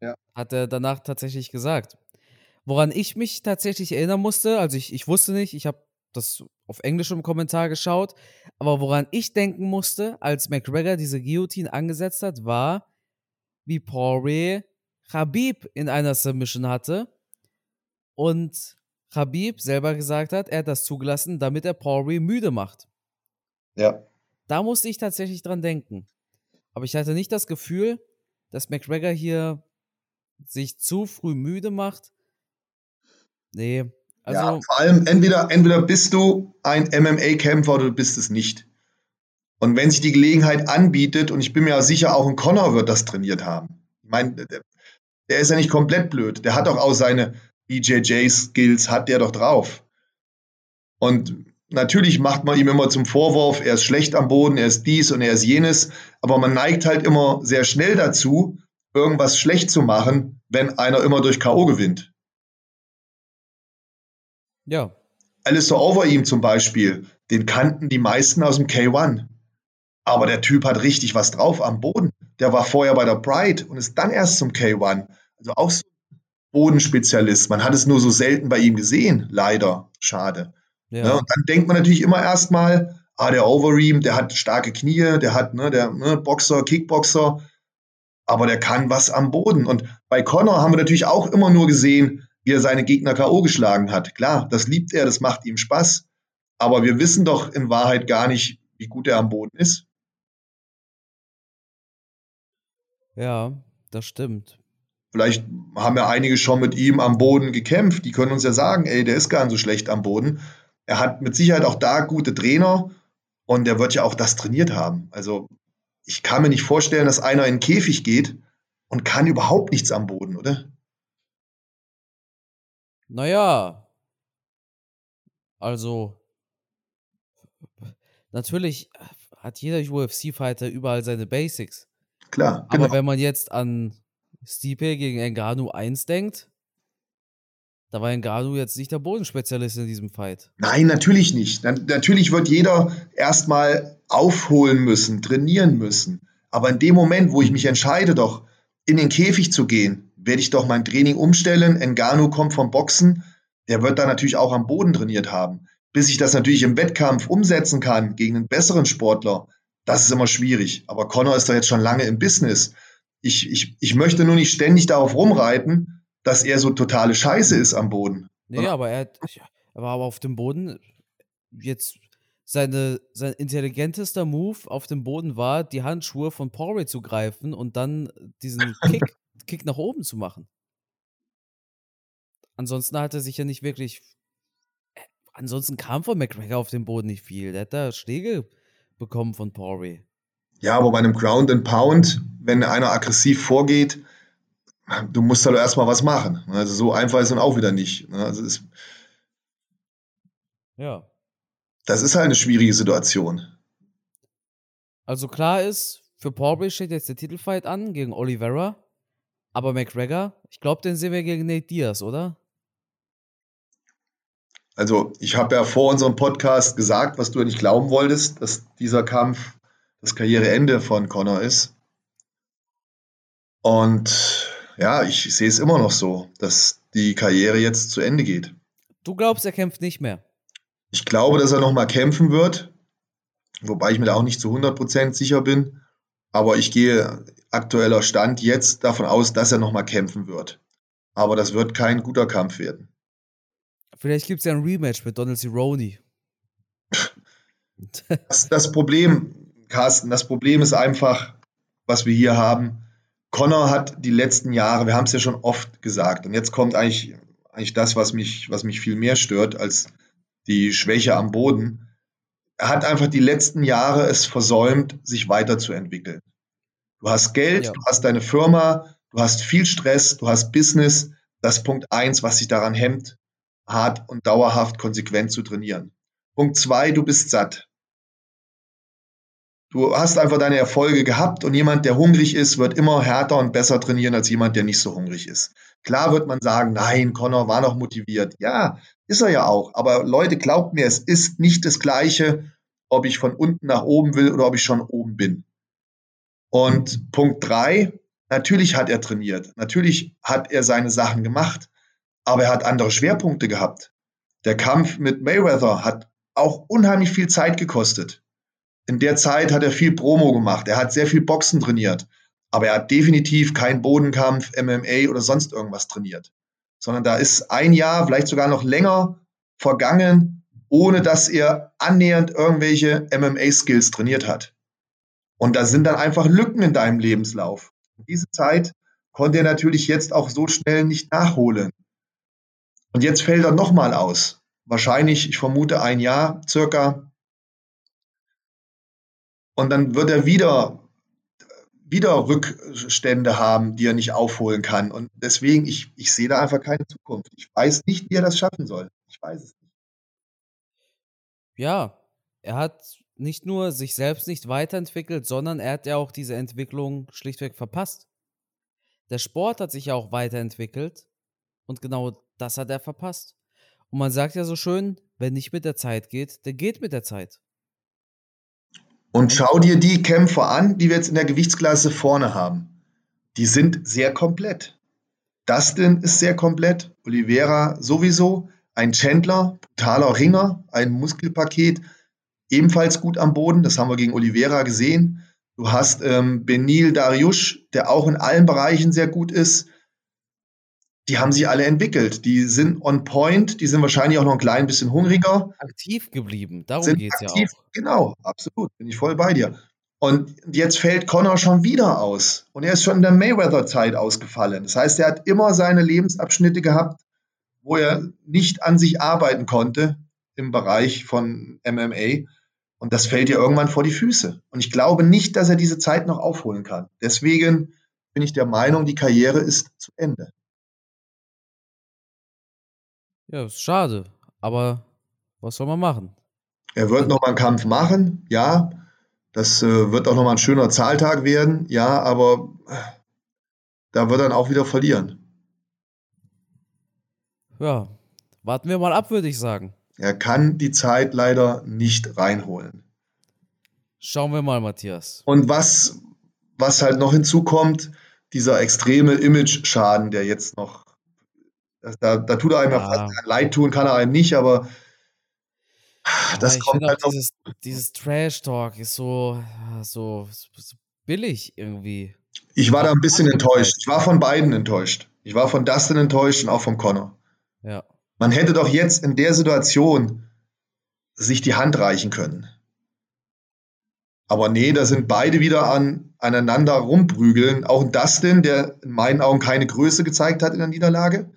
[SPEAKER 1] Ja. Hat er danach tatsächlich gesagt. Woran ich mich tatsächlich erinnern musste, also ich, ich wusste nicht, ich habe das auf Englisch im Kommentar geschaut, aber woran ich denken musste, als McGregor diese Guillotine angesetzt hat, war, wie Poirier Habib in einer Submission hatte und Habib selber gesagt hat, er hat das zugelassen, damit er Poirier müde macht.
[SPEAKER 2] Ja.
[SPEAKER 1] Da musste ich tatsächlich dran denken. Aber ich hatte nicht das Gefühl, dass McGregor hier sich zu früh müde macht. Nee. Also
[SPEAKER 2] ja, vor allem entweder, entweder bist du ein MMA-Kämpfer oder du bist es nicht. Und wenn sich die Gelegenheit anbietet, und ich bin mir ja sicher, auch ein Connor wird das trainiert haben. Ich meine, der, der ist ja nicht komplett blöd. Der hat doch auch seine BJJ-Skills, hat der doch drauf. Und natürlich macht man ihm immer zum Vorwurf, er ist schlecht am Boden, er ist dies und er ist jenes, aber man neigt halt immer sehr schnell dazu, irgendwas schlecht zu machen, wenn einer immer durch K.O. gewinnt.
[SPEAKER 1] Ja.
[SPEAKER 2] Alistair Overeem zum Beispiel, den kannten die meisten aus dem K1. Aber der Typ hat richtig was drauf am Boden. Der war vorher bei der Pride und ist dann erst zum K1. Also auch so ein Bodenspezialist. Man hat es nur so selten bei ihm gesehen, leider. Schade. Ja. Ne? Und dann denkt man natürlich immer erstmal, ah, der Overeem, der hat starke Knie, der hat, ne, der ne, Boxer, Kickboxer, aber der kann was am Boden. Und bei Connor haben wir natürlich auch immer nur gesehen, wie er seine Gegner K.O. geschlagen hat. Klar, das liebt er, das macht ihm Spaß. Aber wir wissen doch in Wahrheit gar nicht, wie gut er am Boden ist.
[SPEAKER 1] Ja, das stimmt.
[SPEAKER 2] Vielleicht haben ja einige schon mit ihm am Boden gekämpft. Die können uns ja sagen, ey, der ist gar nicht so schlecht am Boden. Er hat mit Sicherheit auch da gute Trainer und der wird ja auch das trainiert haben. Also ich kann mir nicht vorstellen, dass einer in den Käfig geht und kann überhaupt nichts am Boden, oder?
[SPEAKER 1] Naja, also natürlich hat jeder UFC-Fighter überall seine Basics.
[SPEAKER 2] Klar.
[SPEAKER 1] Genau. Aber wenn man jetzt an Stipe gegen Engano 1 denkt, da war Engano jetzt nicht der Bodenspezialist in diesem Fight.
[SPEAKER 2] Nein, natürlich nicht. Natürlich wird jeder erstmal aufholen müssen, trainieren müssen. Aber in dem Moment, wo ich mich entscheide, doch in den Käfig zu gehen, werde ich doch mein Training umstellen. Engano kommt vom Boxen, der wird da natürlich auch am Boden trainiert haben. Bis ich das natürlich im Wettkampf umsetzen kann gegen einen besseren Sportler, das ist immer schwierig. Aber Connor ist doch jetzt schon lange im Business. Ich, ich, ich möchte nur nicht ständig darauf rumreiten, dass er so totale Scheiße ist am Boden.
[SPEAKER 1] Nee, oder? aber er, er war aber auf dem Boden jetzt seine, sein intelligentester Move auf dem Boden war, die Handschuhe von Poirier zu greifen und dann diesen Kick Kick nach oben zu machen. Ansonsten hat er sich ja nicht wirklich. Äh, ansonsten kam von McGregor auf dem Boden nicht viel. Der hat da Schläge bekommen von Poirier.
[SPEAKER 2] Ja, aber bei einem Ground and Pound, wenn einer aggressiv vorgeht, du musst halt erstmal was machen. Also so einfach ist dann auch wieder nicht. Ne? Also ist,
[SPEAKER 1] ja.
[SPEAKER 2] Das ist halt eine schwierige Situation.
[SPEAKER 1] Also klar ist, für Poirier steht jetzt der Titelfight an gegen Oliveira. Aber McGregor, ich glaube, den sehen wir gegen Nate Diaz, oder?
[SPEAKER 2] Also, ich habe ja vor unserem Podcast gesagt, was du nicht glauben wolltest, dass dieser Kampf das Karriereende von Connor ist. Und ja, ich sehe es immer noch so, dass die Karriere jetzt zu Ende geht.
[SPEAKER 1] Du glaubst, er kämpft nicht mehr?
[SPEAKER 2] Ich glaube, dass er nochmal kämpfen wird, wobei ich mir da auch nicht zu 100% sicher bin. Aber ich gehe aktueller Stand jetzt davon aus, dass er nochmal kämpfen wird. Aber das wird kein guter Kampf werden.
[SPEAKER 1] Vielleicht gibt es ja ein Rematch mit Donald Cerrone.
[SPEAKER 2] das, das Problem, Carsten, das Problem ist einfach, was wir hier haben. Connor hat die letzten Jahre, wir haben es ja schon oft gesagt, und jetzt kommt eigentlich, eigentlich das, was mich, was mich viel mehr stört als die Schwäche am Boden. Er hat einfach die letzten Jahre es versäumt, sich weiterzuentwickeln. Du hast Geld, ja. du hast deine Firma, du hast viel Stress, du hast Business. Das ist Punkt eins, was sich daran hemmt, hart und dauerhaft konsequent zu trainieren. Punkt zwei, du bist satt. Du hast einfach deine Erfolge gehabt und jemand, der hungrig ist, wird immer härter und besser trainieren als jemand, der nicht so hungrig ist. Klar wird man sagen, nein, Connor war noch motiviert. Ja, ist er ja auch. Aber Leute, glaubt mir, es ist nicht das Gleiche, ob ich von unten nach oben will oder ob ich schon oben bin. Und Punkt drei, natürlich hat er trainiert, natürlich hat er seine Sachen gemacht, aber er hat andere Schwerpunkte gehabt. Der Kampf mit Mayweather hat auch unheimlich viel Zeit gekostet. In der Zeit hat er viel Promo gemacht, er hat sehr viel Boxen trainiert, aber er hat definitiv keinen Bodenkampf, MMA oder sonst irgendwas trainiert. sondern da ist ein Jahr, vielleicht sogar noch länger vergangen, ohne dass er annähernd irgendwelche MMA-Skills trainiert hat. Und da sind dann einfach Lücken in deinem Lebenslauf. Diese Zeit konnte er natürlich jetzt auch so schnell nicht nachholen. Und jetzt fällt er nochmal aus. Wahrscheinlich, ich vermute, ein Jahr circa. Und dann wird er wieder, wieder Rückstände haben, die er nicht aufholen kann. Und deswegen, ich, ich sehe da einfach keine Zukunft. Ich weiß nicht, wie er das schaffen soll. Ich weiß es nicht.
[SPEAKER 1] Ja, er hat nicht nur sich selbst nicht weiterentwickelt, sondern er hat ja auch diese Entwicklung schlichtweg verpasst. Der Sport hat sich ja auch weiterentwickelt und genau das hat er verpasst. Und man sagt ja so schön, wer nicht mit der Zeit geht, der geht mit der Zeit.
[SPEAKER 2] Und schau dir die Kämpfer an, die wir jetzt in der Gewichtsklasse vorne haben. Die sind sehr komplett. Dustin ist sehr komplett, Oliveira sowieso, ein Chandler, brutaler Ringer, ein Muskelpaket, ebenfalls gut am Boden. Das haben wir gegen Oliveira gesehen. Du hast ähm, Benil Dariush, der auch in allen Bereichen sehr gut ist. Die haben sich alle entwickelt. Die sind on point, die sind wahrscheinlich auch noch ein klein bisschen hungriger.
[SPEAKER 1] Aktiv geblieben, darum geht es ja auch.
[SPEAKER 2] Genau, absolut, bin ich voll bei dir. Und jetzt fällt Connor schon wieder aus. Und er ist schon in der Mayweather-Zeit ausgefallen. Das heißt, er hat immer seine Lebensabschnitte gehabt, wo er nicht an sich arbeiten konnte im Bereich von MMA. Und das fällt dir irgendwann vor die Füße. Und ich glaube nicht, dass er diese Zeit noch aufholen kann. Deswegen bin ich der Meinung, die Karriere ist zu Ende.
[SPEAKER 1] Ja, ist schade. Aber was soll man machen?
[SPEAKER 2] Er wird noch mal einen Kampf machen, ja. Das äh, wird auch noch mal ein schöner Zahltag werden, ja, aber äh, da wird er dann auch wieder verlieren.
[SPEAKER 1] Ja, warten wir mal ab, würde ich sagen.
[SPEAKER 2] Er kann die Zeit leider nicht reinholen.
[SPEAKER 1] Schauen wir mal, Matthias.
[SPEAKER 2] Und was, was halt noch hinzukommt, dieser extreme Image-Schaden, der jetzt noch, da, da tut er einem ja fast leid tun, kann er einem nicht, aber
[SPEAKER 1] das ja, kommt halt noch. Dieses, dieses Trash-Talk ist so, so, so billig irgendwie.
[SPEAKER 2] Ich war da ein bisschen enttäuscht. Ich war von beiden enttäuscht. Ich war von Dustin enttäuscht und auch von Connor.
[SPEAKER 1] Ja.
[SPEAKER 2] Man hätte doch jetzt in der Situation sich die Hand reichen können. Aber nee, da sind beide wieder an, aneinander rumprügeln. Auch Dustin, der in meinen Augen keine Größe gezeigt hat in der Niederlage.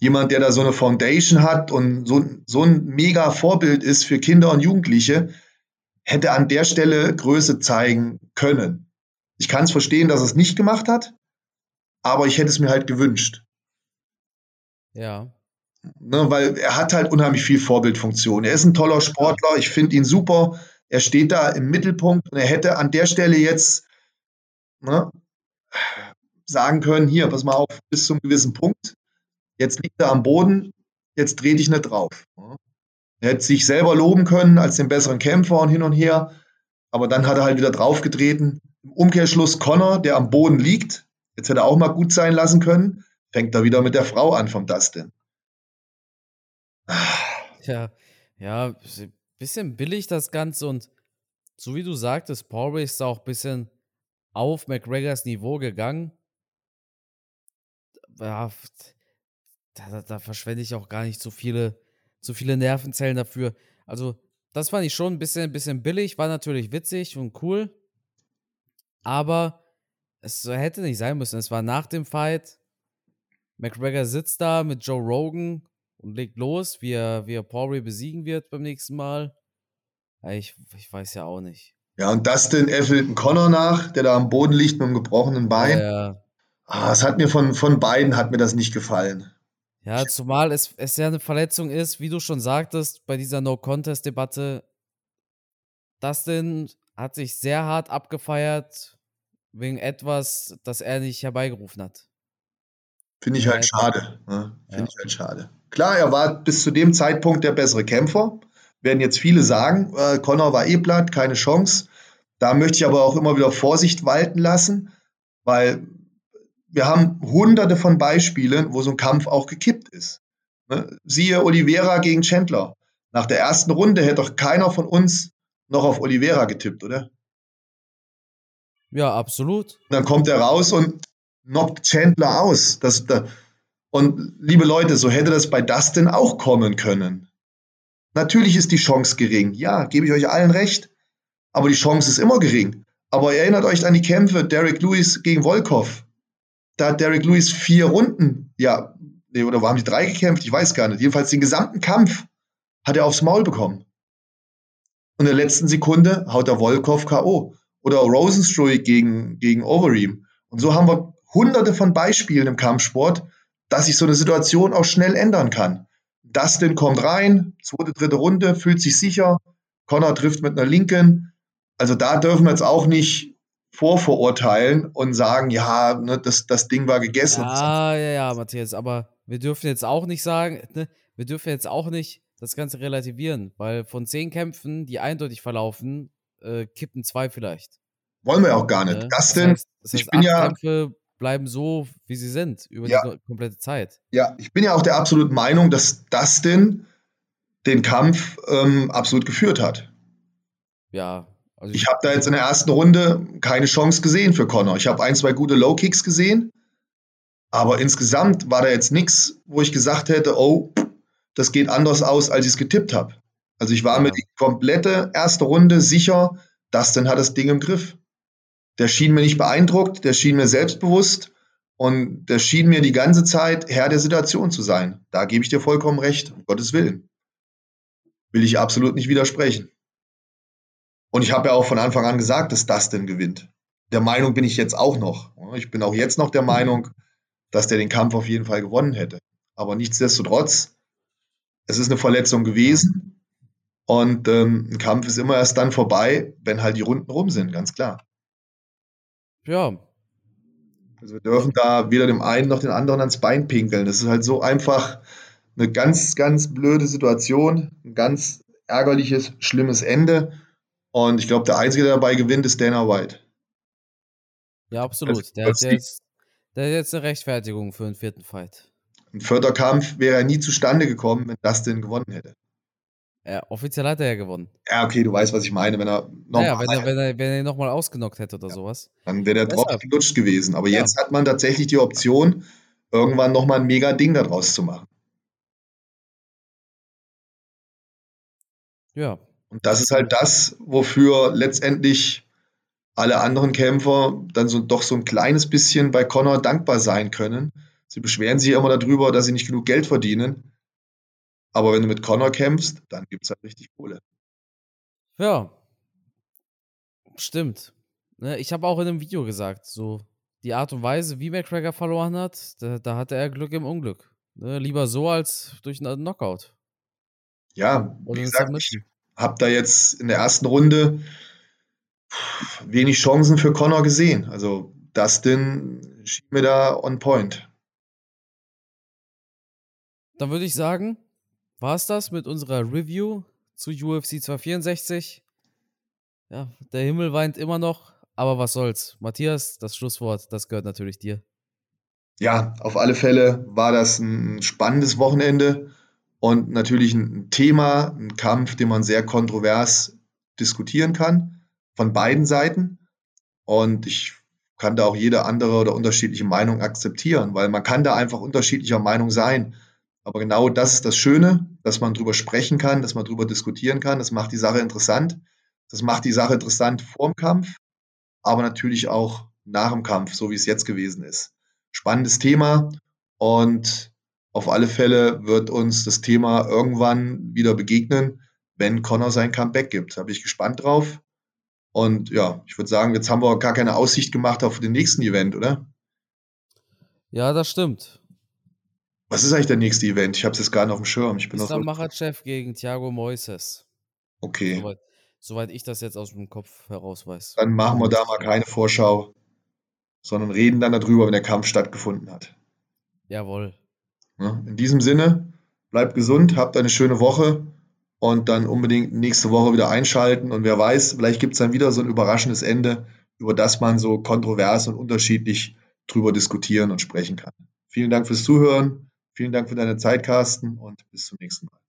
[SPEAKER 2] Jemand, der da so eine Foundation hat und so, so ein mega Vorbild ist für Kinder und Jugendliche, hätte an der Stelle Größe zeigen können. Ich kann es verstehen, dass er es nicht gemacht hat, aber ich hätte es mir halt gewünscht.
[SPEAKER 1] Ja.
[SPEAKER 2] Ne, weil er hat halt unheimlich viel Vorbildfunktion. Er ist ein toller Sportler, ich finde ihn super. Er steht da im Mittelpunkt und er hätte an der Stelle jetzt ne, sagen können, hier, pass mal auf, bis zum gewissen Punkt. Jetzt liegt er am Boden, jetzt dreh dich nicht drauf. Er hätte sich selber loben können als den besseren Kämpfer und hin und her, aber dann hat er halt wieder draufgetreten. Im Umkehrschluss Connor, der am Boden liegt, jetzt hätte er auch mal gut sein lassen können, fängt er wieder mit der Frau an vom Dustin.
[SPEAKER 1] Ja, ja, bisschen billig das Ganze und so wie du sagtest, Paul ist auch ein bisschen auf McGregors Niveau gegangen. Ja, da, da verschwende ich auch gar nicht so viele, so viele Nervenzellen dafür. Also, das fand ich schon ein bisschen, ein bisschen billig, war natürlich witzig und cool. Aber es hätte nicht sein müssen. Es war nach dem Fight. McGregor sitzt da mit Joe Rogan und legt los, wie er, wie er Poirier besiegen wird beim nächsten Mal. Ich, ich weiß ja auch nicht.
[SPEAKER 2] Ja, und Dustin einen Connor nach, der da am Boden liegt mit einem gebrochenen Bein. Ja, ja. Ah, es hat mir von, von beiden hat mir das nicht gefallen.
[SPEAKER 1] Ja, zumal es, es ja eine Verletzung ist, wie du schon sagtest, bei dieser No-Contest-Debatte. Dustin hat sich sehr hart abgefeiert wegen etwas, das er nicht herbeigerufen hat.
[SPEAKER 2] Finde ich halt schade. Ne? Finde ja. ich halt schade. Klar, er war bis zu dem Zeitpunkt der bessere Kämpfer. Werden jetzt viele sagen, äh, Connor war eh platt, keine Chance. Da möchte ich aber auch immer wieder Vorsicht walten lassen, weil wir haben hunderte von Beispielen, wo so ein Kampf auch gekippt ist. Ne? Siehe Oliveira gegen Chandler. Nach der ersten Runde hätte doch keiner von uns noch auf Oliveira getippt, oder?
[SPEAKER 1] Ja, absolut.
[SPEAKER 2] Und dann kommt er raus und knockt Chandler aus. Das, das, Und liebe Leute, so hätte das bei Dustin auch kommen können. Natürlich ist die Chance gering. Ja, gebe ich euch allen recht. Aber die Chance ist immer gering. Aber erinnert euch an die Kämpfe Derek Lewis gegen Volkov. Da hat Derek Lewis vier Runden, ja, nee, oder haben die drei gekämpft? Ich weiß gar nicht. Jedenfalls den gesamten Kampf hat er aufs Maul bekommen. Und in der letzten Sekunde haut der Volkov K.O. Oder Rosenstruik gegen, gegen Overeem. Und so haben wir hunderte von Beispielen im Kampfsport, dass sich so eine Situation auch schnell ändern kann. Dustin kommt rein, zweite, dritte Runde, fühlt sich sicher. Connor trifft mit einer linken. Also da dürfen wir jetzt auch nicht vorverurteilen und sagen, ja, ne, das, das Ding war gegessen.
[SPEAKER 1] Ja, ja, ja, Matthias, aber wir dürfen jetzt auch nicht sagen, ne, wir dürfen jetzt auch nicht das Ganze relativieren, weil von zehn Kämpfen, die eindeutig verlaufen, äh, kippen zwei vielleicht.
[SPEAKER 2] Wollen wir auch gar nicht. Ne? Dustin, das heißt, das heißt, ich bin ja.
[SPEAKER 1] Kämpfe bleiben so, wie sie sind, über ja. die komplette Zeit.
[SPEAKER 2] Ja, ich bin ja auch der absoluten Meinung, dass Dustin den Kampf ähm, absolut geführt hat.
[SPEAKER 1] Ja,
[SPEAKER 2] also ich habe da jetzt in der ersten Runde keine Chance gesehen für Connor. Ich habe ein, zwei gute Low Kicks gesehen, aber insgesamt war da jetzt nichts, wo ich gesagt hätte, oh, das geht anders aus, als ich es getippt habe. Also ich war ja. mir die komplette erste Runde sicher, Dustin hat das Ding im Griff. Der schien mir nicht beeindruckt, der schien mir selbstbewusst und der schien mir die ganze Zeit Herr der Situation zu sein. Da gebe ich dir vollkommen recht, um Gottes Willen. Will ich absolut nicht widersprechen. Und ich habe ja auch von Anfang an gesagt, dass Dustin gewinnt. Der Meinung bin ich jetzt auch noch. Ich bin auch jetzt noch der Meinung, dass der den Kampf auf jeden Fall gewonnen hätte. Aber nichtsdestotrotz, es ist eine Verletzung gewesen. Und ähm, ein Kampf ist immer erst dann vorbei, wenn halt die Runden rum sind, ganz klar.
[SPEAKER 1] Ja.
[SPEAKER 2] Also wir dürfen da weder dem einen noch den anderen ans Bein pinkeln. Das ist halt so einfach eine ganz, ganz blöde Situation, ein ganz ärgerliches, schlimmes Ende. Und ich glaube, der Einzige, der dabei gewinnt, ist Dana White.
[SPEAKER 1] Ja, absolut. Also, der, hat jetzt, der hat jetzt eine Rechtfertigung für einen vierten Fight.
[SPEAKER 2] Ein vierter Kampf wäre nie zustande gekommen, wenn Dustin gewonnen hätte.
[SPEAKER 1] Ja, offiziell hat er ja gewonnen.
[SPEAKER 2] Ja, okay, du weißt, was ich meine. Wenn er
[SPEAKER 1] nochmal. Ja, wenn er, wenn er, wenn er nochmal ausgenockt hätte oder ja, sowas.
[SPEAKER 2] Dann wäre der Drop gelutscht gewesen. Aber ja. jetzt hat man tatsächlich die Option, irgendwann nochmal ein mega Ding daraus zu machen.
[SPEAKER 1] Ja,
[SPEAKER 2] und das ist halt das, wofür letztendlich alle anderen Kämpfer dann so, doch so ein kleines bisschen bei Connor dankbar sein können. Sie beschweren sich immer darüber, dass sie nicht genug Geld verdienen. Aber wenn du mit Connor kämpfst, dann gibt es halt richtig Kohle.
[SPEAKER 1] Ja, stimmt. Ne, ich habe auch in einem Video gesagt, so die Art und Weise, wie McGregor verloren hat, da, da hatte er Glück im Unglück. Ne, lieber so als durch einen Knockout.
[SPEAKER 2] Ja, wie gesagt, ich, habe da jetzt in der ersten Runde wenig Chancen für Connor gesehen. Also Dustin schien mir da on point.
[SPEAKER 1] Dann würde ich sagen, war es das mit unserer Review zu UFC 264. Ja, der Himmel weint immer noch, aber was soll's. Matthias, das Schlusswort, das gehört natürlich dir.
[SPEAKER 2] Ja, auf alle Fälle war das ein spannendes Wochenende und natürlich ein Thema, ein Kampf, den man sehr kontrovers diskutieren kann, von beiden Seiten. Und ich kann da auch jede andere oder unterschiedliche Meinung akzeptieren, weil man kann da einfach unterschiedlicher Meinung sein. Aber genau das ist das Schöne, dass man drüber sprechen kann, dass man drüber diskutieren kann. Das macht die Sache interessant. Das macht die Sache interessant vor dem Kampf, aber natürlich auch nach dem Kampf, so wie es jetzt gewesen ist. Spannendes Thema und auf alle Fälle wird uns das Thema irgendwann wieder begegnen, wenn Connor sein Comeback gibt. Da bin ich gespannt drauf. Und ja, ich würde sagen, jetzt haben wir gar keine Aussicht gemacht auf den nächsten Event, oder?
[SPEAKER 1] Ja, das stimmt.
[SPEAKER 2] Was ist eigentlich der nächste Event? Ich habe es jetzt gar nicht auf dem Schirm. Ich bin
[SPEAKER 1] Islam so Machachev gegen Thiago Moises.
[SPEAKER 2] Okay.
[SPEAKER 1] Soweit, soweit, ich das jetzt aus dem Kopf heraus weiß.
[SPEAKER 2] Dann machen wir da mal keine Vorschau, sondern reden dann darüber, wenn der Kampf stattgefunden hat.
[SPEAKER 1] Jawohl.
[SPEAKER 2] In diesem Sinne, bleibt gesund, habt eine schöne Woche und dann unbedingt nächste Woche wieder einschalten. Und wer weiß, vielleicht gibt es dann wieder so ein überraschendes Ende, über das man so kontrovers und unterschiedlich drüber diskutieren und sprechen kann. Vielen Dank fürs Zuhören, vielen Dank für deine Zeit, Carsten, und bis zum nächsten Mal.